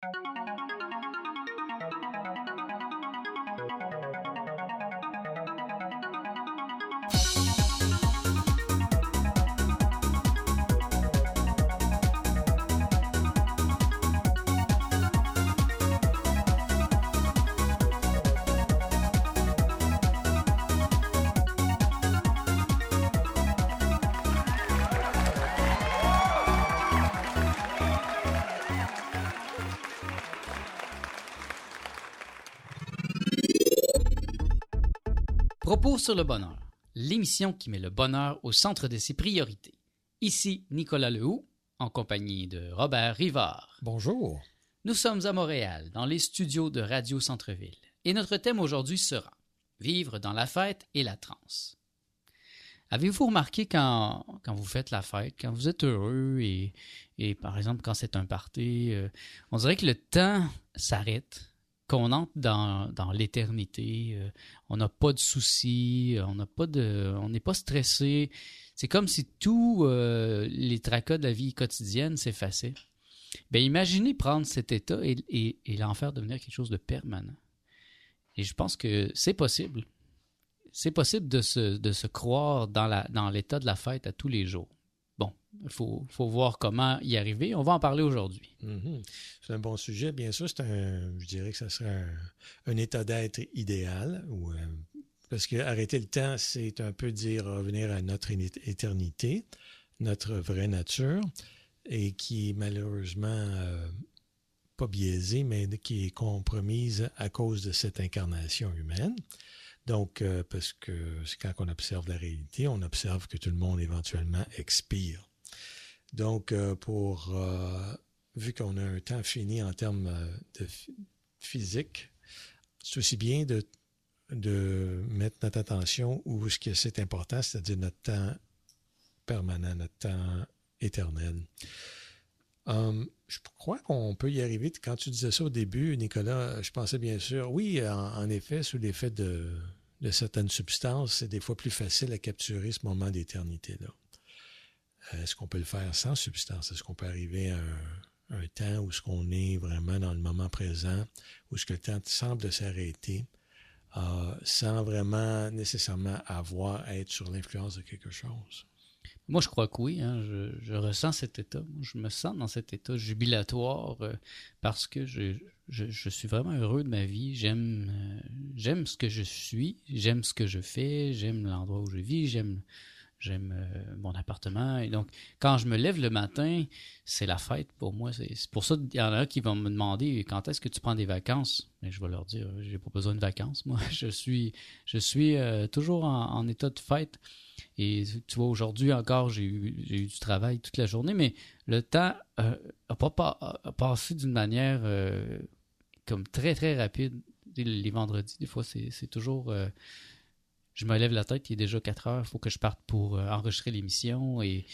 Thank you. Sur le bonheur, l'émission qui met le bonheur au centre de ses priorités. Ici Nicolas Lehoux, en compagnie de Robert Rivard. Bonjour. Nous sommes à Montréal, dans les studios de Radio Centre-Ville, et notre thème aujourd'hui sera Vivre dans la fête et la transe. Avez-vous remarqué quand, quand vous faites la fête, quand vous êtes heureux et, et par exemple quand c'est un party, euh, on dirait que le temps s'arrête qu'on entre dans, l'éternité. euh, on n'a pas de soucis, de, on n'est pas stressé. C'est comme si tous euh, les tracas de la vie quotidienne s'effaçaient. Ben imaginez prendre cet état et, et, l'en faire devenir quelque chose de permanent. Et je pense que c'est possible. C'est possible de se, croire dans l'état de la fête à tous les jours. Bon, il faut, voir comment y arriver. On va en parler aujourd'hui. Mhm. C'est un bon sujet. Bien sûr, c'est un, je dirais que ça serait un, état d'être idéal. Euh, parce que arrêter le temps, c'est un peu dire revenir à notre éternité, notre vraie nature, et qui est malheureusement euh, pas biaisée, mais qui est compromise à cause de cette incarnation humaine. Donc, euh, parce que c'est quand on observe la réalité, on observe que tout le monde éventuellement expire. Donc, euh, pour euh, vu qu'on a un temps fini en termes de phy- physique, c'est aussi bien de, de mettre notre attention où ce important, c'est-à-dire notre temps permanent, notre temps éternel. Hum, je crois qu'on peut y arriver. Quand tu disais ça au début, Nicolas, je pensais bien sûr, oui, en effet, sous l'effet de, de certaines substances, c'est des fois plus facile à capturer ce moment d'éternité-là. Euh, Est-ce qu'on peut le faire sans substance? Est-ce qu'on peut arriver à un, temps où ce qu'on est vraiment dans le moment présent, où ce que le temps semble s'arrêter, euh, sans vraiment nécessairement avoir à être sur l'influence de quelque chose? Moi, je crois que oui. hein. Je, ressens cet état. Je me sens dans cet état jubilatoire euh, parce que je, je, suis vraiment heureux de ma vie. J'aime euh, j'aime ce que je suis, j'aime ce que je fais, j'aime l'endroit où je vis, j'aime j'aime euh, mon appartement. Et donc, quand je me lève le matin, c'est la fête pour moi. C'est pour ça qu'il y en a qui vont me demander quand est-ce que tu prends des vacances? Mais je vais leur dire, j'ai pas besoin de vacances. Moi, je suis je suis euh, toujours en, état de fête. Et tu vois, aujourd'hui encore, j'ai eu, du travail toute la journée, mais le temps euh, a, pas, passé d'une manière euh, comme très, très rapide. Les vendredis, des fois, c'est toujours... euh, je me lève la tête, il est déjà 4 heures, il faut que je parte pour euh, enregistrer l'émission. Et,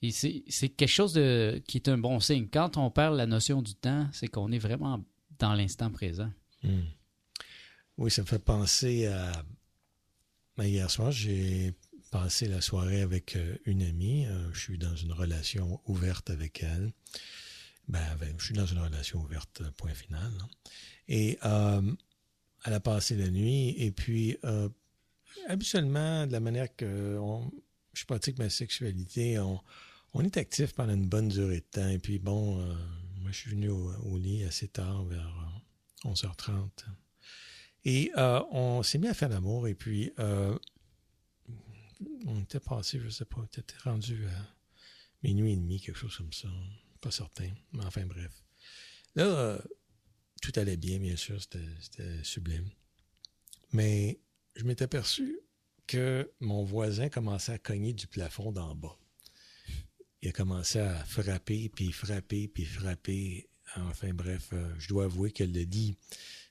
et c'est quelque chose de, qui est un bon signe. Quand on perd la notion du temps, c'est qu'on est vraiment dans l'instant présent. Hmm. Oui, ça me fait penser à. Ben, hier soir, j'ai passé la soirée avec euh, une amie. Je suis dans une relation ouverte avec elle. Ben, ben, je suis dans une relation ouverte, euh, point final. là. Et euh, elle a passé la nuit. Et puis, euh, habituellement, de la manière que je pratique ma sexualité, on, est actif pendant une bonne durée de temps. Et puis, bon, euh, moi, je suis venu au, lit assez tard, vers euh, 11h30. Et on s'est mis à faire l'amour et puis on était passé, je sais pas, on était rendu à minuit et demi, quelque chose comme ça. Pas certain, mais enfin bref. Là, euh, tout allait bien, bien sûr, c'était sublime. Mais je m'étais aperçu que mon voisin commençait à cogner du plafond d'en bas. Il a commencé à frapper, puis frapper, puis frapper. Enfin bref, euh, je dois avouer que le lit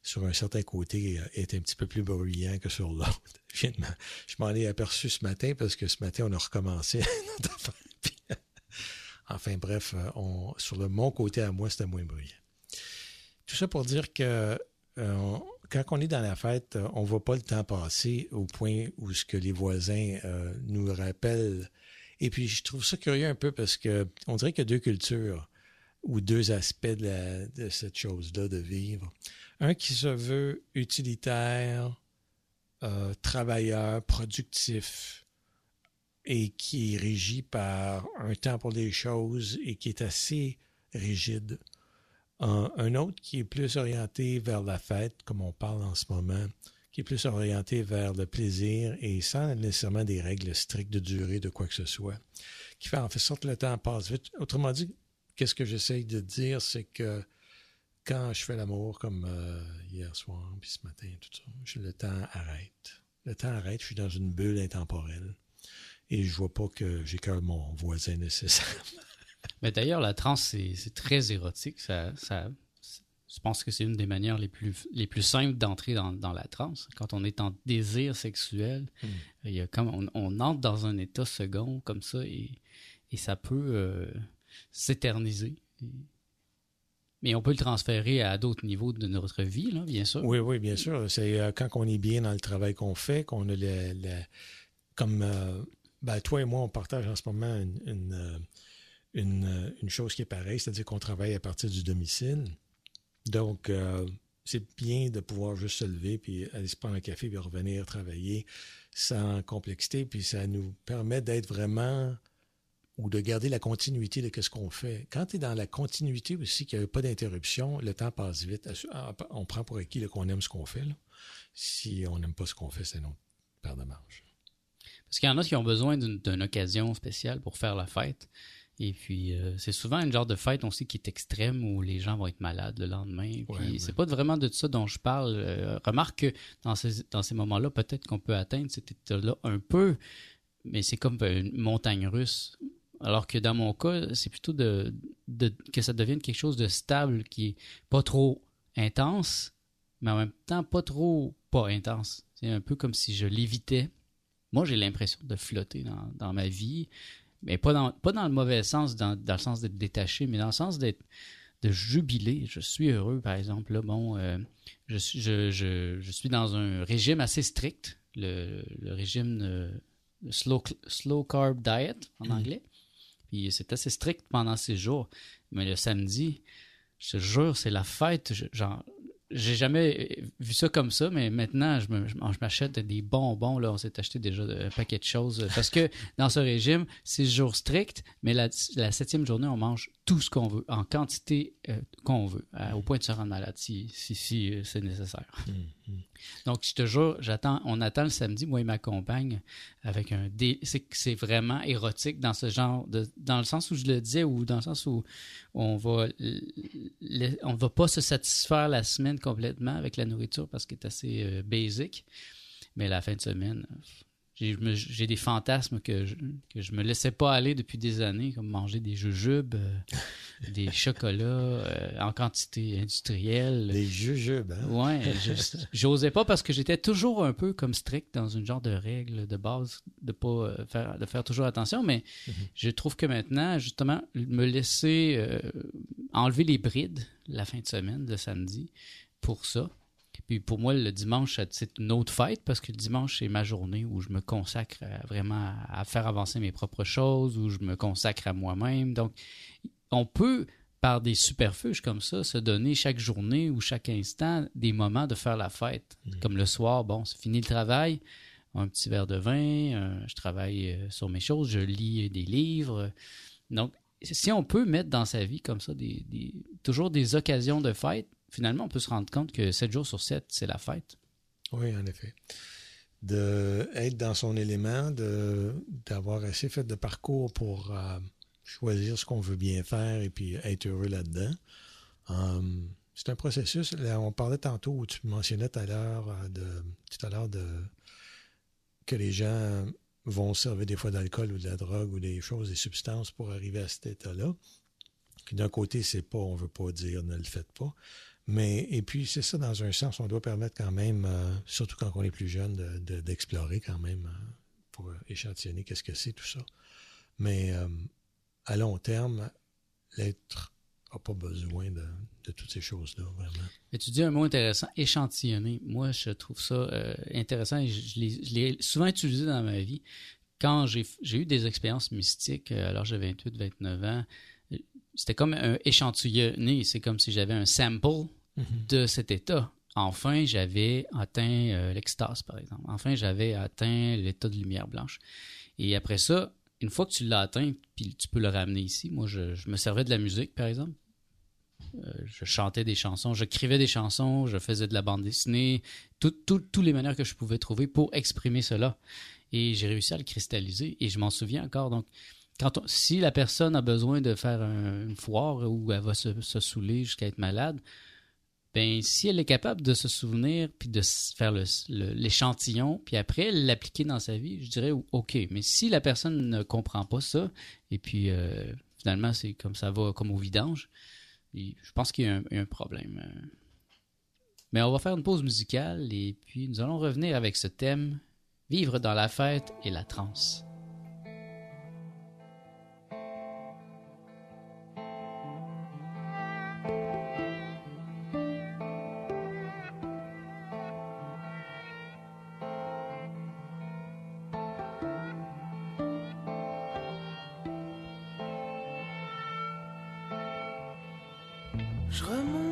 sur un certain côté euh, est un petit peu plus bruyant que sur l'autre. Je m'en ai aperçu ce matin parce que ce matin, on a recommencé notre affaire. Enfin bref, euh, sur le mon côté à moi, c'était moins bruyant. Tout ça pour dire que euh, quand on est dans la fête, euh, on ne voit pas le temps passer au point où ce que les voisins nous rappellent. Et puis, je trouve ça curieux un peu parce que on dirait qu'il y a deux cultures. ou deux aspects de, cette chose-là, de vivre. Un qui se veut utilitaire, travailleur, productif, et qui est régi par un temps pour les choses et qui est assez rigide. Un, autre qui est plus orienté vers la fête, comme on parle en ce moment, qui est plus orienté vers le plaisir et sans nécessairement des règles strictes de durée de quoi que ce soit, qui fait en fait sorte que le temps passe vite. Autrement dit, qu'est-ce que j'essaye de dire, c'est que quand je fais l'amour, comme euh, hier soir, puis ce matin, tout ça, le temps arrête. Le temps arrête, je suis dans une bulle intemporelle et je vois pas que j'ai j'écœure mon voisin nécessairement. Mais d'ailleurs, la transe, c'est très érotique. Ça, ça, je pense que c'est une des manières les plus, les plus simples d'entrer dans, dans, la transe. Quand on est en désir sexuel, hmm. il y a comme, on, on, entre dans un état second comme ça et, et ça peut euh, s'éterniser. Mais on peut le transférer à d'autres niveaux de notre vie, là, bien sûr. Oui, oui, bien sûr. C'est euh, quand on est bien dans le travail qu'on fait, qu'on a le, comme euh, ben, toi et moi, on partage en ce moment une, euh, une, une, chose qui est pareille, c'est-à-dire qu'on travaille à partir du domicile. Donc, euh, c'est bien de pouvoir juste se lever, puis aller se prendre un café, puis revenir travailler sans complexité, puis ça nous permet d'être vraiment ou de garder la continuité de ce qu'on fait. Quand tu es dans la continuité aussi, qu'il n'y a pas d'interruption, le temps passe vite. Ah, on prend pour acquis qu'on aime ce qu'on fait. Si on n'aime pas ce qu'on fait, c'est notre paire de marge. Parce qu'il y en a qui ont besoin d'une occasion spéciale pour faire la fête. Et puis, euh, c'est souvent une genre de fête aussi qui est extrême où les gens vont être malades le lendemain. Puis, c'est pas vraiment de ça dont je parle. Euh, remarque que dans ces, dans ces moments-là, peut-être qu'on peut atteindre cet état-là un peu, mais c'est comme une montagne russe. Alors que dans mon cas, c'est plutôt de, de, que ça devienne quelque chose de stable qui est pas trop intense, mais en même temps pas trop pas intense. C'est un peu comme si je l'évitais moi, j'ai l'impression de flotter dans, ma vie, mais pas dans, pas dans le mauvais sens, dans, le sens d'être détaché, mais dans le sens d'être de jubiler. Je suis heureux, par exemple. Là, bon, euh, je, suis, je, suis dans un régime assez strict, le, régime de, slow, slow carb diet en mm. anglais. Puis c'est assez strict pendant ces jours. Mais le samedi, je te jure, c'est la fête. genre, j'ai jamais vu ça comme ça, mais maintenant, je, m'achète des bonbons. Là, on s'est acheté déjà un paquet de choses. Parce que dans ce régime, c'est jour strict, mais la, septième journée, on mange tout ce qu'on veut, en quantité euh, qu'on veut, au point de se rendre malade si, si, euh, c'est nécessaire. Mmh, mmh. Donc, je te jure, j'attends, on attend le samedi, moi et ma compagne, avec un dé, c'est vraiment érotique dans ce genre de, dans le sens où je le disais ou dans le sens où on va, on va pas se satisfaire la semaine complètement avec la nourriture parce qu'elle est assez euh, basic, mais la fin de semaine, j'ai des fantasmes que je, que je me laissais pas aller depuis des années, comme manger des jujubes, euh, des chocolats euh, en quantité industrielle. Des jujubes, hein? Ouais, j'osais pas parce que j'étais toujours un peu comme strict dans une genre de règle de base de pas euh, faire de faire toujours attention, mais mhm. je trouve que maintenant, justement, me laisser enlever les brides la fin de semaine, le samedi, pour ça, puis pour moi, le dimanche, c'est une autre fête parce que le dimanche, c'est ma journée où je me consacre vraiment à faire avancer mes propres choses, où je me consacre à moi-même. Donc, on peut, par des superfuges comme ça, se donner chaque journée ou chaque instant des moments de faire la fête. Mm. Comme le soir, bon, c'est fini le travail, un petit verre de vin, euh, je travaille euh, sur mes choses, je lis des livres. Donc, si on peut mettre dans sa vie comme ça des, toujours des occasions de fête, finalement, on peut se rendre compte que 7 jours sur 7, c'est la fête. Oui, en effet. D'être dans son élément, d'avoir assez fait de parcours pour euh, choisir ce qu'on veut bien faire et puis être heureux là-dedans. Hum, c'est un processus. on parlait tantôt, tu mentionnais tout à l'heure euh, de, tout à l'heure de que les gens vont servir des fois d'alcool ou de la drogue ou des choses, des substances pour arriver à cet état-là. D'un côté, c'est pas, on veut pas dire ne le faites pas. Mais, et puis, c'est ça, dans un sens, on doit permettre quand même, euh, surtout quand on est plus jeune, d'explorer quand même euh, pour échantillonner qu'est-ce que c'est tout ça. Mais euh, à long terme, l'être n'a pas besoin de, toutes ces choses-là, vraiment. Mais tu dis un mot intéressant, échantillonner. Moi, je trouve ça intéressant et je, je l'ai souvent utilisé dans ma vie. Quand j'ai eu des expériences mystiques, alors j'ai 28, 29 ans, c'était comme un échantillonné. C'est comme si j'avais un sample Mhm. de cet état. Enfin, j'avais atteint euh, l'extase, par exemple. Enfin, j'avais atteint l'état de lumière blanche. Et après ça, une fois que tu l'as atteint, puis tu peux le ramener ici. Moi, je, je me servais de la musique, par exemple. Euh, je chantais des chansons, j'écrivais des chansons, je faisais de la bande dessinée, toutes tout, les manières que je pouvais trouver pour exprimer cela. Et j'ai réussi à le cristalliser. Et je m'en souviens encore. Donc, si la personne a besoin de faire un- une foire où elle va se, saouler jusqu'à être malade, ben si elle est capable de se souvenir puis de faire l'échantillon puis après l'appliquer dans sa vie, je dirais ok. Mais si la personne ne comprend pas ça et puis euh, finalement c'est comme ça va comme au vidange, je pense qu'il y a un, il y a un problème. euh. Mais on va faire une pause musicale et puis nous allons revenir avec ce thème vivre dans la fête et la transe. Je remonte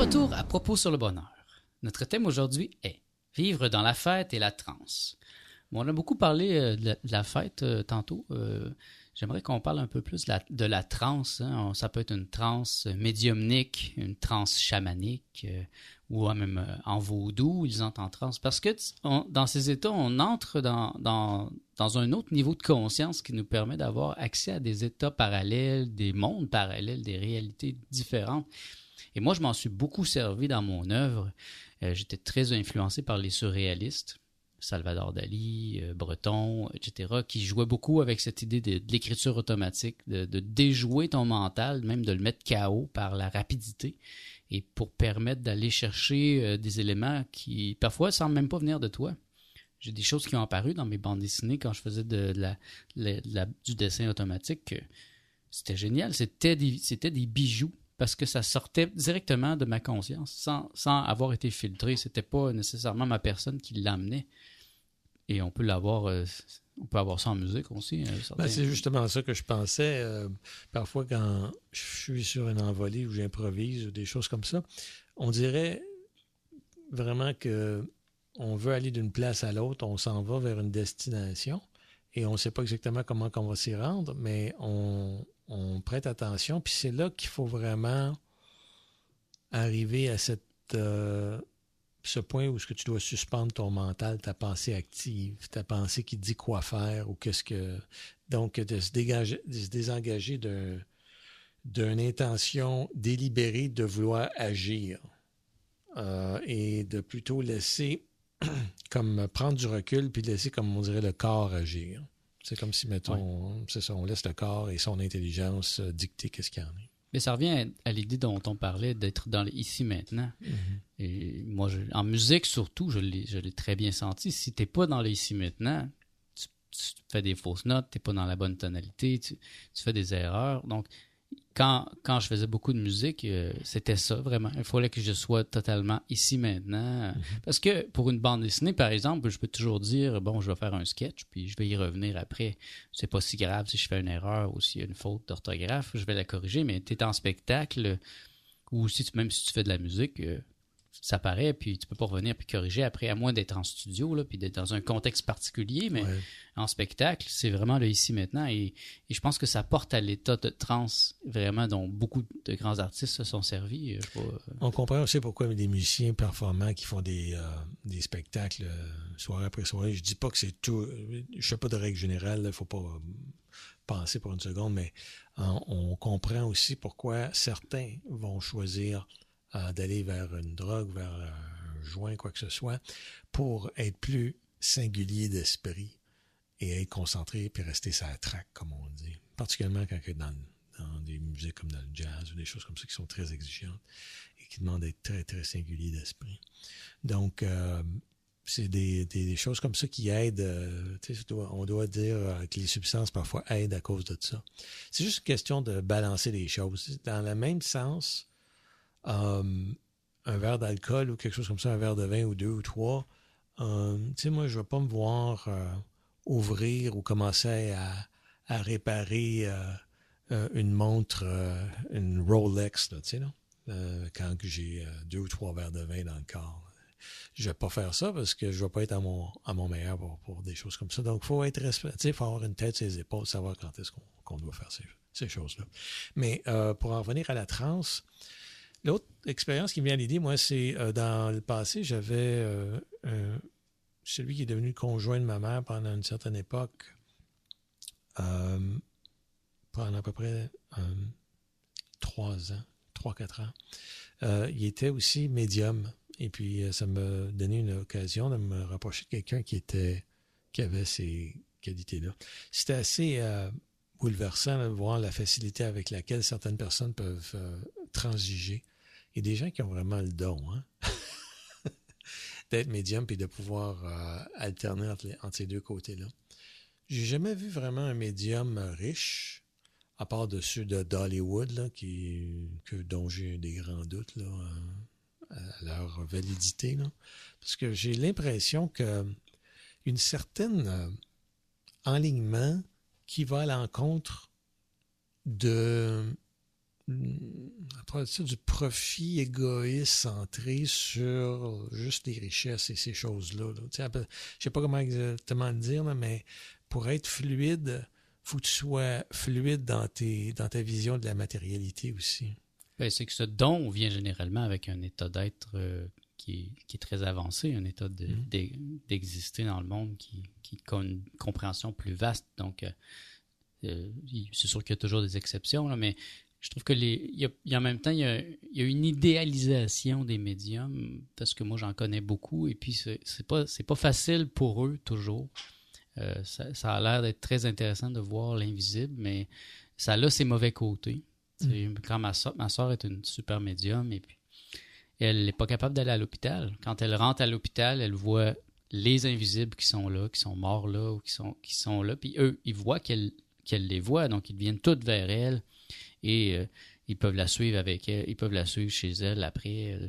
retour à propos sur le bonheur. Notre thème aujourd'hui est vivre dans la fête et la transe. Bon, on a beaucoup parlé euh, de, la, fête euh, tantôt. Euh, J'aimerais qu'on parle un peu plus de la, de transe. hein. Ça peut être une transe médiumnique, une transe chamanique, ou même en vaudou, ils entrent en transe. Parce que dans ces états, on entre dans un autre niveau de conscience qui nous permet d'avoir accès à des états parallèles, des mondes parallèles, des réalités différentes. Et moi, je m'en suis beaucoup servi dans mon œuvre. Euh, J'étais très influencé par les surréalistes. Salvador Dali, euh, Breton, etc., qui jouaient beaucoup avec cette idée de, l'écriture automatique, de, déjouer ton mental, même de le mettre KO par la rapidité, et pour permettre d'aller chercher euh, des éléments qui, parfois, semblent même pas venir de toi. J'ai des choses qui ont apparu dans mes bandes dessinées quand je faisais du dessin automatique. que C'était génial. C'était des bijoux parce que ça sortait directement de ma conscience sans, avoir été filtré. C'était pas nécessairement ma personne qui l'amenait. Et on peut l'avoir, euh, on peut avoir ça en musique aussi. certains- Ben, c'est justement ça que je pensais. euh, parfois, quand je suis sur une envolée ou j'improvise ou des choses comme ça, on dirait vraiment que on veut aller d'une place à l'autre, on s'en va vers une destination et on ne sait pas exactement comment on va s'y rendre, mais on, prête attention. Puis c'est là qu'il faut vraiment arriver à cette, euh, ce point où ce que tu dois suspendre ton mental, ta pensée active, ta pensée qui dit quoi faire ou qu'est-ce que donc, de se, dégager, de se désengager d'un- d'une intention délibérée de vouloir agir euh, et de plutôt laisser, comme prendre du recul, puis laisser, comme on dirait, le corps agir. C'est comme si, mettons, c'est ça, on laisse le corps et son intelligence euh, dicter qu'est-ce qu'il y en a. Mais ça revient à l'idée dont on parlait d'être dans le ici maintenant. Et moi, je- en musique surtout, je l'ai je l'ai très bien senti. Si t'es pas dans le ici maintenant, tu, tu fais des fausses notes, t'es pas dans la bonne tonalité, tu, tu fais des erreurs. Donc, quand, quand je faisais beaucoup de musique, euh, c'était ça vraiment. Il fallait que je sois totalement ici maintenant. Parce que pour une bande dessinée, par exemple, je peux toujours dire bon, je vais faire un sketch, puis je vais y revenir après. C'est pas si grave si je fais une erreur ou s'il y a une faute d'orthographe, je vais la corriger. Mais tu es en spectacle ou si tu, même si tu fais de la musique, euh, ça paraît, puis tu peux pas revenir puis corriger après, à moins d'être en studio, là, puis d'être dans un contexte particulier, mais Ouais. en spectacle, c'est vraiment le ici maintenant. Et, et je pense que ça porte à l'état de transe, vraiment, dont beaucoup de grands artistes se sont servis. euh, Je sais euh, On comprend aussi pourquoi les musiciens performants qui font des, euh, des spectacles euh, soirée après soirée, je dis pas que c'est tout, je fais pas de règle générale, il faut pas euh, penser pour une seconde, mais euh, on comprend aussi pourquoi certains vont choisir d'aller vers une drogue, vers un joint, quoi que ce soit, pour être plus singulier d'esprit et être concentré puis rester sa traque, comme on dit. Particulièrement quand on est dans, des musiques comme dans le jazz ou des choses comme ça qui sont très exigeantes et qui demandent d'être très, très singulier d'esprit. Donc, euh, c'est des, des, choses comme ça qui aident. euh, on doit dire euh, que les substances parfois aident à cause de ça. C'est juste une question de balancer les choses. Dans le même sens, euh, un verre d'alcool ou quelque chose comme ça, un verre de vin ou deux ou trois, euh, tu sais, moi, je ne vais pas me voir euh, ouvrir ou commencer à, réparer euh, euh, une montre, une Rolex, tu sais, euh, quand j'ai deux ou trois verres de vin dans le corps. Je vais pas faire ça parce que je vais pas être à mon, à mon meilleur pour, pour des choses comme ça. Donc, il faut être respect- tu sais, faut avoir une tête sur les épaules, savoir quand est-ce qu'on doit faire ces, ces choses-là. Mais pour en revenir à la transe, l'autre expérience qui me vient à l'idée, moi, c'est euh, dans le passé, j'avais euh, celui qui est devenu conjoint de ma mère pendant une certaine époque, euh, pendant à peu près trois ans, trois, quatre ans. Il était aussi médium. Et puis, ça m'a donné une occasion de me rapprocher de quelqu'un qui était qui avait ces qualités-là. C'était assez bouleversant de voir la facilité avec laquelle certaines personnes peuvent euh, transiger. Et des gens qui ont vraiment le don, hein? d'être médium et de pouvoir euh, alterner entre, ces deux côtés-là. J'ai jamais vu vraiment un médium riche, à part de ceux de d'Hollywood, que, dont j'ai des grands doutes euh, à leur validité. Parce que j'ai l'impression que une certaine euh, enlignement qui va à l'encontre de. Travers ça, du profit égoïste centré sur juste les richesses et ces choses-là. là. Tu sais, Je pas comment exactement le dire, mais pour être fluide, faut que tu sois fluide dans, tes, dans ta vision de la matérialité aussi. Ben, c'est que ce don vient généralement avec un état d'être euh, qui, est, qui est très avancé, un état Mhm. d'e- d'exister dans le monde qui, qui a une compréhension plus vaste. Donc, euh, euh, c'est sûr qu'il y a toujours des exceptions, là, mais je trouve que les, il y a, il y a en même temps, il y, a, il y a une idéalisation des médiums, parce que moi j'en connais beaucoup, et puis c'est pas, c'est pas facile pour eux toujours. Euh, ça, ça a l'air d'être très intéressant de voir l'invisible, mais ça a ses mauvais côtés. Sais, Quand ma soeur, ma soeur est une super médium, et puis elle n'est pas capable d'aller à l'hôpital. Quand elle rentre à l'hôpital, elle voit les invisibles qui sont là, qui sont morts là, ou qui sont, qui sont là, puis eux, ils voient qu'elle qu'elle les voit, donc ils viennent tous vers elle, et euh, ils peuvent la suivre avec elle, ils peuvent la suivre chez elle après, euh,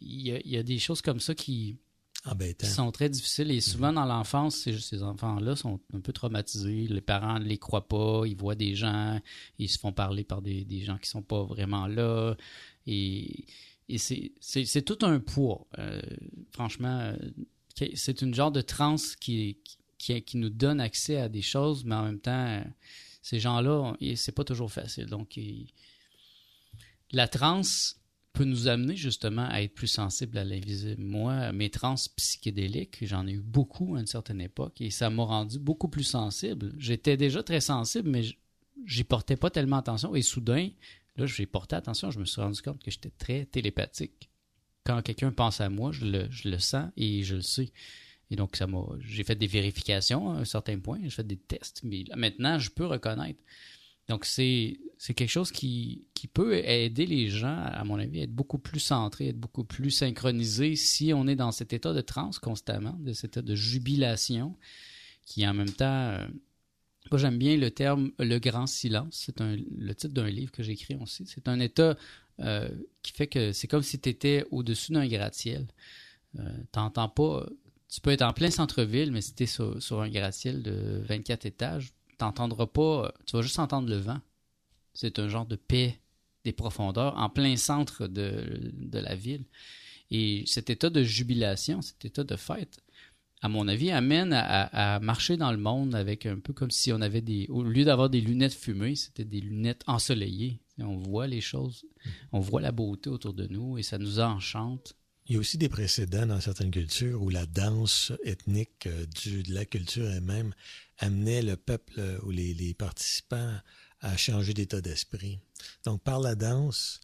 Il y, a, il y a des choses comme ça qui, Embêtant. qui sont très difficiles. Et souvent, dans l'enfance, ces, ces enfants-là sont un peu traumatisés. Les parents ne les croient pas. Ils voient des gens. Ils se font parler par des, des gens qui sont pas vraiment là. Et, et c'est tout un poids. Euh, franchement, c'est une genre de transe qui, qui, qui nous donne accès à des choses, mais en même temps, ces gens-là, c'est pas toujours facile. Donc, la transe peut nous amener justement à être plus sensible à l'invisible. Moi, mes trans psychédéliques, j'en ai eu beaucoup à une certaine époque et ça m'a rendu beaucoup plus sensible. J'étais déjà très sensible, mais j'y portais pas tellement attention. Et soudain, là, j'ai porté attention. Je me suis rendu compte que j'étais très télépathique. Quand quelqu'un pense à moi, je le, je le sens et je le sais. Et donc, ça m'a, j'ai fait des vérifications à un certain point, j'ai fait des tests, mais maintenant, je peux reconnaître. Donc, c'est, c'est quelque chose qui, qui peut aider les gens, à mon avis, à être beaucoup plus centrés, être beaucoup plus synchronisés si on est dans cet état de transe constamment, de cet état de jubilation, qui en même temps. euh, moi, j'aime bien le terme le grand silence. C'est un, le titre d'un livre que j'ai écrit aussi. C'est un état euh, qui fait que c'est comme si tu étais au-dessus d'un gratte-ciel. Euh, T'entends pas. Tu peux être en plein centre-ville, mais si tu es sur, un gratte-ciel de 24 étages, t'entendras pas. Tu vas juste entendre le vent. C'est un genre de paix des profondeurs en plein centre de, de la ville. Et cet état de jubilation, cet état de fête, à mon avis, amène à, à- marcher dans le monde avec un peu comme si on avait des. Au lieu d'avoir des lunettes fumées, c'était des lunettes ensoleillées. On voit les choses, on voit la beauté autour de nous et ça nous enchante. Il y a aussi des précédents dans certaines cultures où la danse ethnique euh, de la culture elle-même amenait le peuple euh, ou les, participants à changer d'état d'esprit. Donc, par la danse,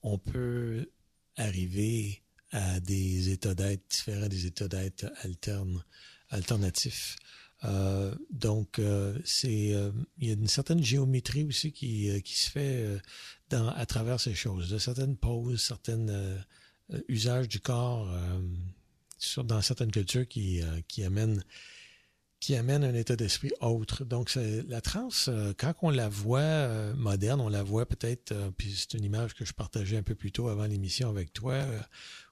on peut arriver à des états d'être différents, des états d'être alternes, alternatifs. Euh, donc, c'est, il y a une certaine géométrie aussi qui, se fait à travers ces choses, certaines poses, certaines euh, usages du corps euh, dans certaines cultures qui, euh, qui amène un état d'esprit autre. Donc, la transe, quand on la voit moderne, on la voit peut-être, puis c'est une image que je partageais un peu plus tôt avant l'émission avec toi,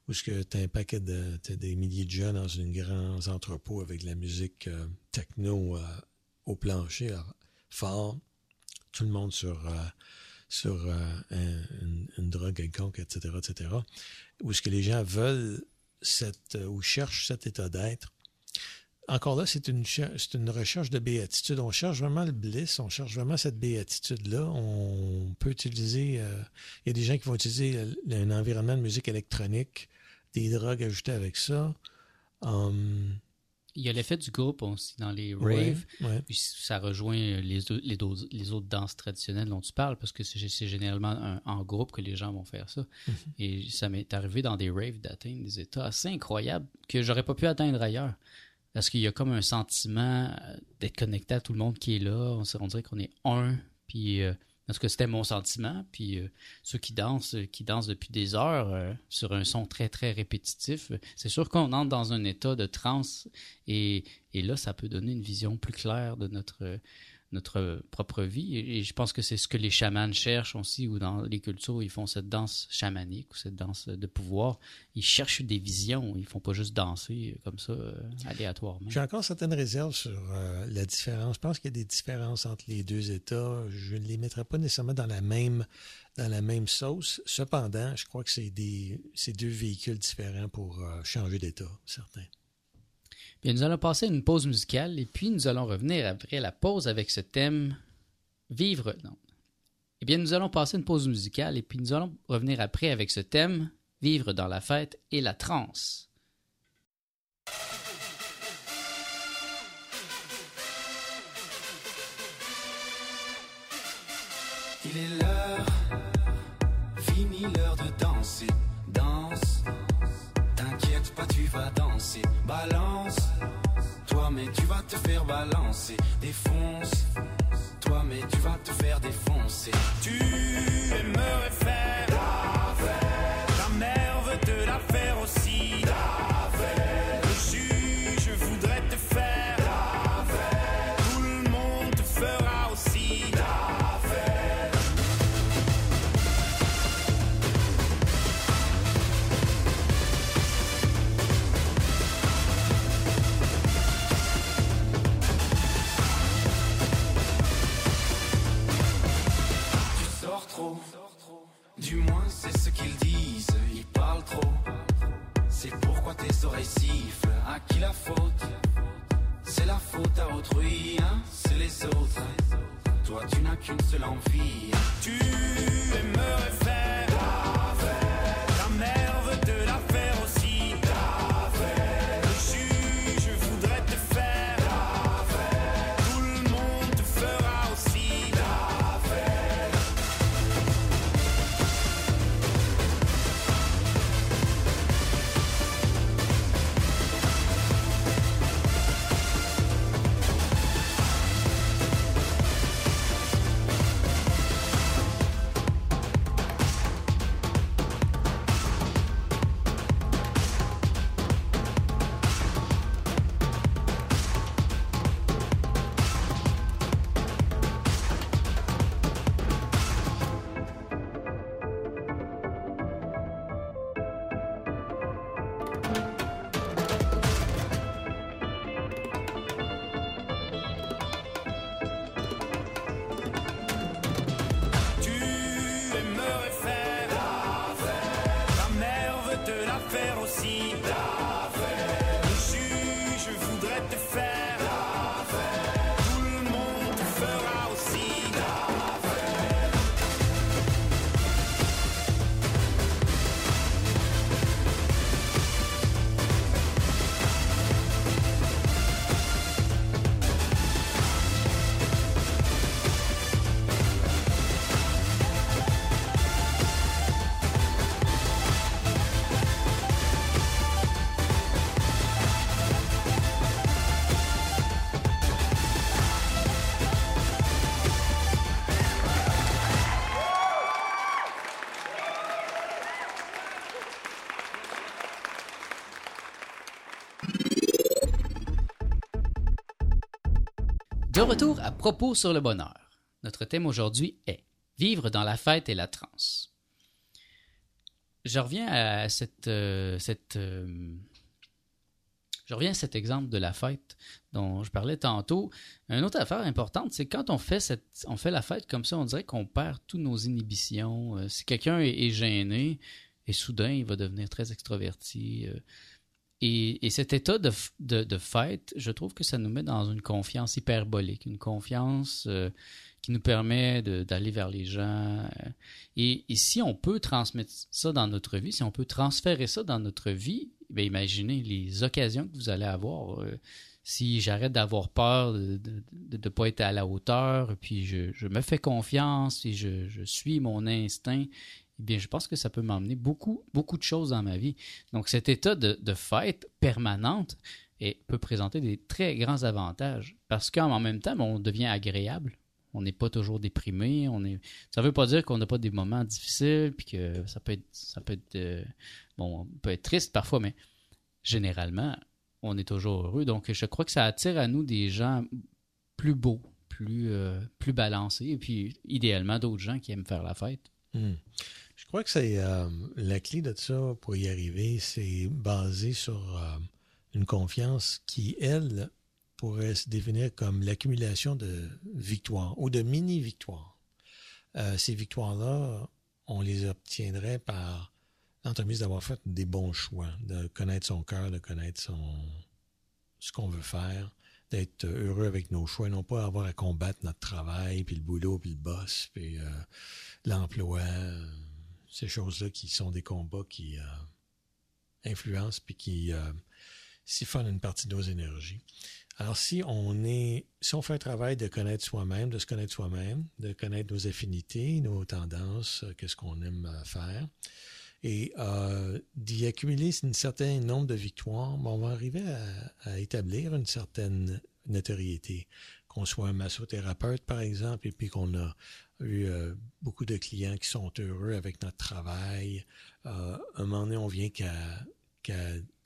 où ce que tu as un paquet de t'as des milliers de jeunes dans un grand entrepôt avec de la musique techno au plancher, fort, tout le monde sur, sur un- une, une drogue quelconque, etc., etc., où ce que les gens veulent cette, euh, ou cherchent cet état d'être. Encore là, c'est une, une recherche de béatitude. On cherche vraiment le bliss, on cherche vraiment cette béatitude-là. On peut utiliser, euh, il y a des gens qui vont utiliser un environnement de musique électronique, des drogues ajoutées avec ça. Hum, Il y a l'effet du groupe aussi dans les raves. ouais, ouais. Puis ça rejoint les, les, autres danses traditionnelles dont tu parles, parce que c'est généralement un- en groupe que les gens vont faire ça. Et ça m'est arrivé dans des raves d'atteindre des états assez incroyables que j'aurais pas pu atteindre ailleurs. Parce qu'il y a comme un sentiment euh, d'être connecté à tout le monde qui est là. On, se- on dirait qu'on est un. Puis, euh, parce que c'était mon sentiment. Puis euh, ceux qui dansent, qui dansent depuis des heures euh, sur un son très, très répétitif, c'est sûr qu'on entre dans un état de transe. Et, et là, ça peut donner une vision plus claire de notre, notre propre vie. Et, je pense que c'est ce que les chamans cherchent aussi, ou dans les cultures, ils font cette danse chamanique ou cette danse de pouvoir. Ils cherchent des visions, ils font pas juste danser comme ça, euh, aléatoirement. J'ai encore certaines réserves sur euh, la différence. Je pense qu'il y a des différences entre les deux États. Je ne les mettrai pas nécessairement dans la même dans la même sauce. Cependant, je crois que c'est c'est deux véhicules différents pour euh, changer d'État, certains. Bien, nous allons passer une pause musicale et puis nous allons revenir après la pause avec ce thème Vivre. Non. Eh bien, nous allons passer une pause musicale et puis nous allons revenir après avec ce thème Vivre dans la fête et la transe. Il est l'heure, fini l'heure de danser. Danser. Balance, toi, mais tu vas te faire balancer. Défonce, toi, mais tu vas te faire défoncer. Tu aimerais Tu n'as qu'une seule envie. Tu aimerais retour à propos sur le bonheur. Notre thème aujourd'hui est Vivre dans la fête et la transe. Je reviens à cette, euh, euh, je reviens à cet exemple de la fête dont je parlais tantôt. Une autre affaire importante, c'est quand on fait, cette, on fait la fête comme ça, on dirait qu'on perd toutes nos inhibitions. Euh, si quelqu'un est, gêné, et soudain, il va devenir très extroverti. Et, et cet état de, de, fête, je trouve que ça nous met dans une confiance hyperbolique, une confiance euh, qui nous permet d'aller vers les gens. euh. Et, si on peut transmettre ça dans notre vie, si on peut transférer ça dans notre vie, ben imaginez les occasions que vous allez avoir. euh, si j'arrête d'avoir peur de ne pas être à la hauteur, puis je, me fais confiance et je suis mon instinct, eh bien, je pense que ça peut m'emmener beaucoup, beaucoup de choses dans ma vie. Donc, cet état de, fête permanente et peut présenter des très grands avantages parce qu'en même temps, on devient agréable. On n'est pas toujours déprimé. On est... Ça ne veut pas dire qu'on n'a pas des moments difficiles puis que ça peut être, ça peut être, euh, bon, on peut être triste parfois, mais généralement, on est toujours heureux. Donc, je crois que ça attire à nous des gens plus beaux, plus, euh, plus balancé. Et puis, idéalement, d'autres gens qui aiment faire la fête. Hmm. Je crois que c'est euh, la clé de ça pour y arriver, c'est basé sur euh, une confiance qui, elle, pourrait se définir comme l'accumulation de victoires ou de mini-victoires. ces victoires-là, on les obtiendrait par l'entremise d'avoir fait des bons choix, de connaître son cœur, de connaître son ce qu'on veut faire, d'être heureux avec nos choix, non pas avoir à combattre notre travail, puis le boulot, puis le boss, puis euh, l'emploi, euh, ces choses-là qui sont des combats qui euh, influencent puis qui siphonnent une partie de nos énergies. Alors si on est, si on fait un travail de connaître soi-même, de se connaître soi-même, de connaître nos affinités, nos tendances, qu'est-ce qu'on aime faire, et euh, d'y accumuler un certain nombre de victoires, on va arriver à, établir une certaine notoriété. Qu'on soit un massothérapeute, par exemple, et puis qu'on a eu euh, beaucoup de clients qui sont heureux avec notre travail. Euh, un moment donné, on vient qu'à,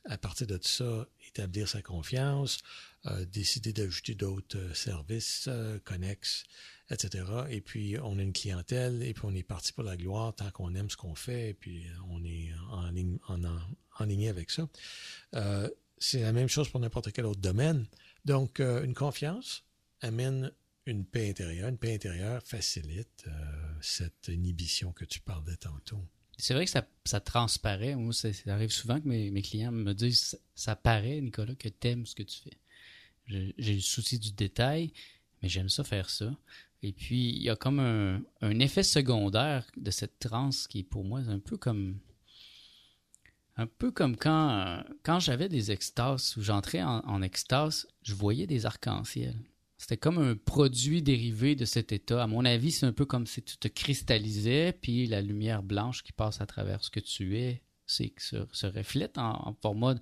à partir de ça, établir sa confiance, euh, décider d'ajouter d'autres services connexes etc. Et puis, on a une clientèle, et puis on est parti pour la gloire tant qu'on aime ce qu'on fait, et puis euh, on est en ligne, en, en, ligne avec ça. Euh, c'est la même chose pour n'importe quel autre domaine. Donc, euh, une confiance amène une paix intérieure. Une paix intérieure facilite cette inhibition que tu parlais tantôt. C'est vrai que ça, transparaît. Moi, ça, arrive souvent que mes, clients me disent ça paraît, Nicolas, que tu aimes ce que tu fais. J'ai le souci du détail, mais j'aime ça faire ça. Et puis, il y a comme un, effet secondaire de cette transe qui, pour moi, c'est un peu comme. Un peu comme quand, quand j'avais des extases, où j'entrais en, extase, je voyais des arcs-en-ciel. C'était comme un produit dérivé de cet état. À mon avis, c'est un peu comme si tu te cristallisais, puis la lumière blanche qui passe à travers ce que tu es c'est se, se reflète en, format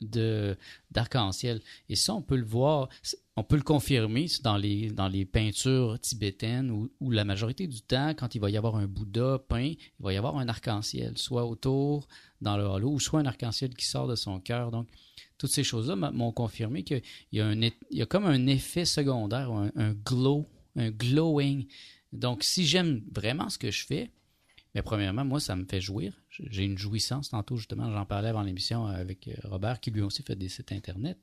de d'arc-en-ciel. Et ça, on peut le voir, on peut le confirmer dans les, dans les peintures tibétaines où, la majorité du temps, quand il va y avoir un Bouddha peint, il va y avoir un arc-en-ciel, soit autour, dans le halo, soit un arc-en-ciel qui sort de son cœur. Donc, toutes ces choses-là m'ont confirmé qu'il y, y a comme un effet secondaire, un, un glow, un glowing. Donc, si j'aime vraiment ce que je fais, mais premièrement, moi, ça me fait jouir. J'ai une jouissance. Tantôt, justement, j'en parlais avant l'émission avec euh, Robert, qui lui aussi fait des sites Internet.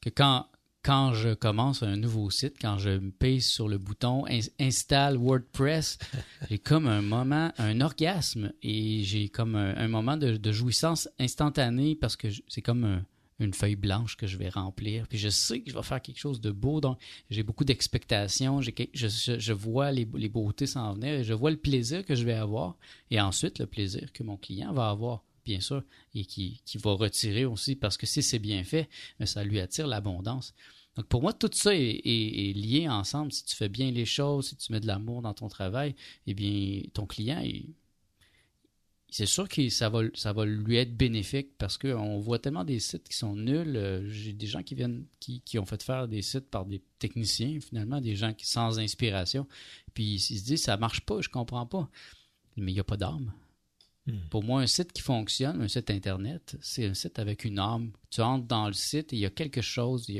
Que quand, quand je commence un nouveau site, quand je me pèse sur le bouton Installe WordPress, j'ai comme un moment, un orgasme et j'ai comme un, moment de, de, jouissance instantanée parce que c'est comme un, une feuille blanche que je vais remplir. Puis je sais que je vais faire quelque chose de beau, donc j'ai beaucoup d'expectations, je, je, vois les, les beautés s'en venir et je vois le plaisir que je vais avoir et ensuite le plaisir que mon client va avoir, bien sûr, et qui, qui va retirer aussi parce que si c'est bien fait, ça lui attire l'abondance. Donc pour moi, tout ça est, lié ensemble. Si tu fais bien les choses, si tu mets de l'amour dans ton travail, eh bien, ton client, c'est sûr que ça va, ça va lui être bénéfique parce qu'on voit tellement des sites qui sont nuls. Euh, j'ai des gens qui viennent, qui, qui, ont fait faire des sites par des techniciens, finalement, des gens qui sans inspiration. Puis ils se disent, ça marche pas, je comprends pas. Mais il n'y a pas d'âme. Hmm. Pour moi, un site qui fonctionne, un site Internet, c'est un site avec une âme. Tu entres dans le site et il y a quelque chose,